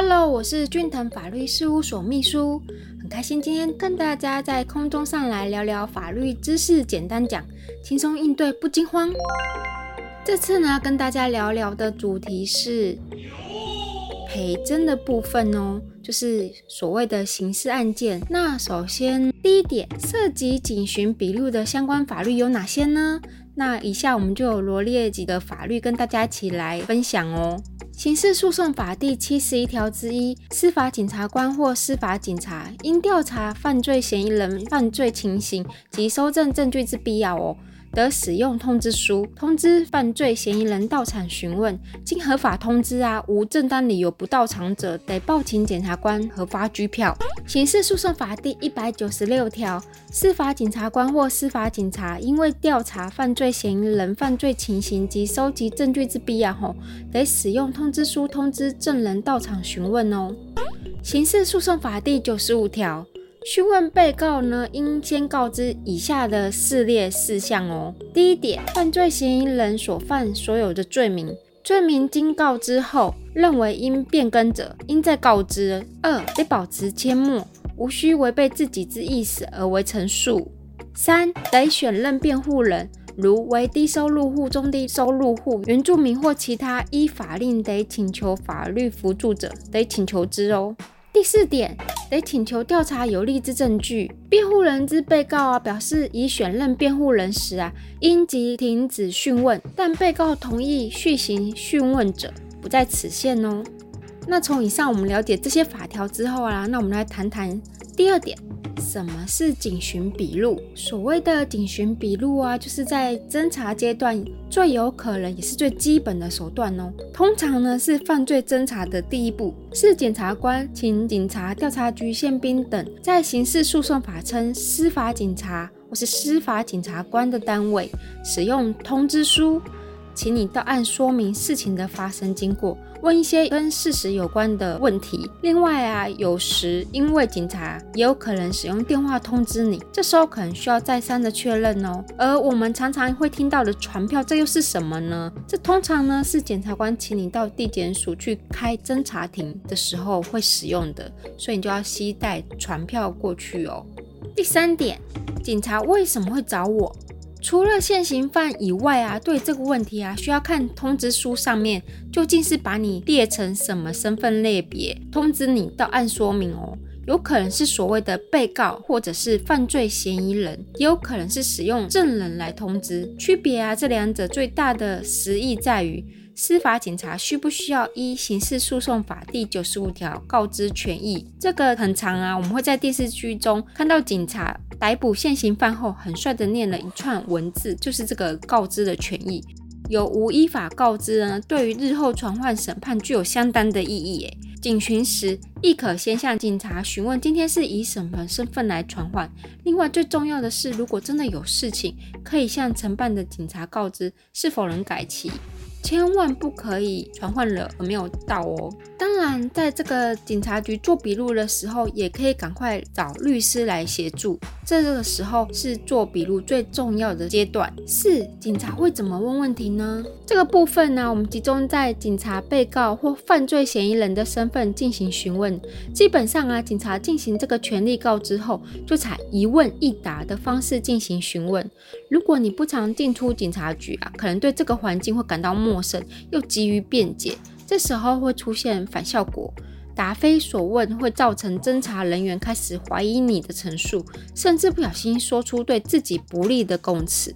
Hello，我是俊腾法律事务所秘书，很开心今天跟大家在空中上来聊聊法律知识，简单讲，轻松应对不惊慌。这次呢，跟大家聊聊的主题是陪真的部分哦，就是所谓的刑事案件。那首先第一点，涉及警询笔录的相关法律有哪些呢？那以下我们就罗列几个法律跟大家一起来分享哦。刑事诉讼法第七十一条之一，司法检察官或司法警察应调查犯罪嫌疑人犯罪情形及收证证据之必要哦。得使用通知书通知犯罪嫌疑人到场询问，经合法通知啊，无正当理由不到场者，得报请检察官核发拘票。刑事诉讼法第一百九十六条，司法检察官或司法警察因为调查犯罪嫌疑人犯罪情形及收集证据之必要，吼，得使用通知书通知证人到场询问哦。刑事诉讼法第九十五条。询问被告呢，应先告知以下的四列事项哦。第一点，犯罪嫌疑人所犯所有的罪名，罪名经告知后认为应变更者，应再告知。二，得保持缄默，无需违背自己之意思而为陈述。三，得选任辩护人，如为低收入户、中低收入户、原住民或其他依法令得请求法律辅助者，得请求之哦。第四点，得请求调查有利之证据。辩护人之被告啊，表示已选任辩护人时啊，应即停止讯问，但被告同意续行讯问者，不在此限哦。那从以上我们了解这些法条之后啊，那我们来谈谈第二点。什么是警询笔录？所谓的警询笔录啊，就是在侦查阶段最有可能也是最基本的手段哦。通常呢是犯罪侦查的第一步，是检察官请警察、调查局、宪兵等在刑事诉讼法称司法警察或是司法检察官的单位使用通知书。请你到案说明事情的发生经过，问一些跟事实有关的问题。另外啊，有时因为警察也有可能使用电话通知你，这时候可能需要再三的确认哦。而我们常常会听到的传票，这又是什么呢？这通常呢是检察官请你到地检署去开侦查庭的时候会使用的，所以你就要携带传票过去哦。第三点，警察为什么会找我？除了现行犯以外啊，对这个问题啊，需要看通知书上面究竟是把你列成什么身份类别，通知你到案说明哦。有可能是所谓的被告，或者是犯罪嫌疑人，也有可能是使用证人来通知。区别啊，这两者最大的实意在于。司法警察需不需要依刑事诉讼法第九十五条告知权益？这个很长啊，我们会在电视剧中看到警察逮捕现行犯后，很帅的念了一串文字，就是这个告知的权益。有无依法告知呢？对于日后传唤审判具有相当的意义。诶，警询时亦可先向警察询问今天是以什么身份来传唤。另外最重要的是，如果真的有事情，可以向承办的警察告知是否能改期。千万不可以传唤了而没有到哦。当然，在这个警察局做笔录的时候，也可以赶快找律师来协助。这个时候是做笔录最重要的阶段。四，警察会怎么问问题呢？这个部分呢，我们集中在警察、被告或犯罪嫌疑人的身份进行询问。基本上啊，警察进行这个权利告知后，就采一问一答的方式进行询问。如果你不常进出警察局啊，可能对这个环境会感到陌生，又急于辩解，这时候会出现反效果。答非所问会造成侦查人员开始怀疑你的陈述，甚至不小心说出对自己不利的供词。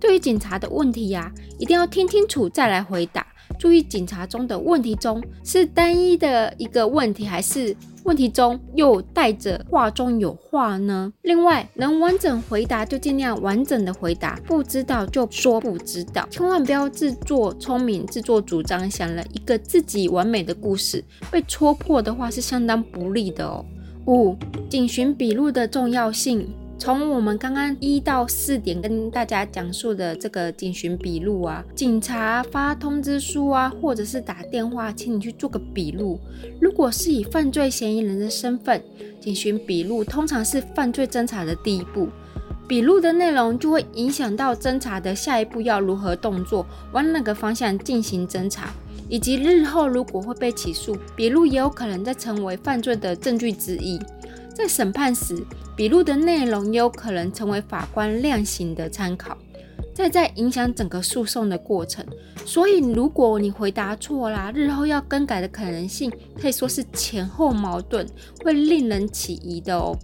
对于警察的问题呀，一定要听清楚再来回答。注意，警察中的问题中是单一的一个问题，还是？问题中又带着话中有话呢。另外，能完整回答就尽量完整的回答，不知道就说不知道，千万不要自作聪明、自作主张，想了一个自己完美的故事，被戳破的话是相当不利的哦。五、警询笔录的重要性。从我们刚刚一到四点跟大家讲述的这个警询笔录啊，警察发通知书啊，或者是打电话请你去做个笔录。如果是以犯罪嫌疑人的身份，警询笔录通常是犯罪侦查的第一步。笔录的内容就会影响到侦查的下一步要如何动作，往哪个方向进行侦查。以及日后如果会被起诉，笔录也有可能再成为犯罪的证据之一。在审判时，笔录的内容也有可能成为法官量刑的参考。再在影响整个诉讼的过程，所以如果你回答错啦，日后要更改的可能性可以说是前后矛盾，会令人起疑的哦。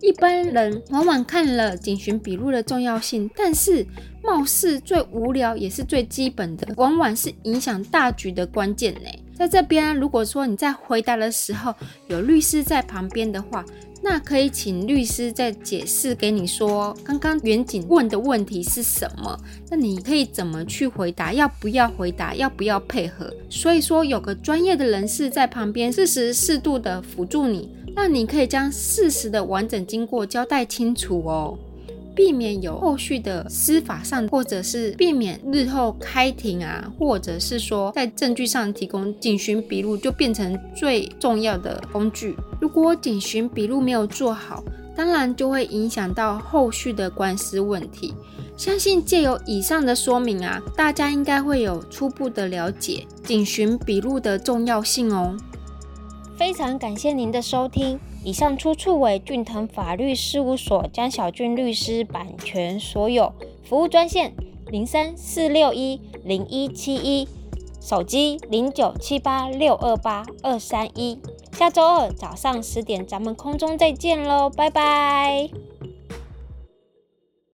一般人往往看了警询笔录的重要性，但是貌似最无聊也是最基本的，往往是影响大局的关键呢。在这边，如果说你在回答的时候有律师在旁边的话，那可以请律师再解释给你说，刚刚远景问的问题是什么？那你可以怎么去回答？要不要回答？要不要配合？所以说有个专业的人士在旁边，适时适度的辅助你，那你可以将事实的完整经过交代清楚哦。避免有后续的司法上，或者是避免日后开庭啊，或者是说在证据上提供警询笔录，就变成最重要的工具。如果警询笔录没有做好，当然就会影响到后续的官司问题。相信借由以上的说明啊，大家应该会有初步的了解警询笔录的重要性哦。非常感谢您的收听。以上出处为俊腾法律事务所江小俊律师版权所有。服务专线零三四六一零一七一，手机零九七八六二八二三一。下周二早上十点，咱们空中再见喽，拜拜。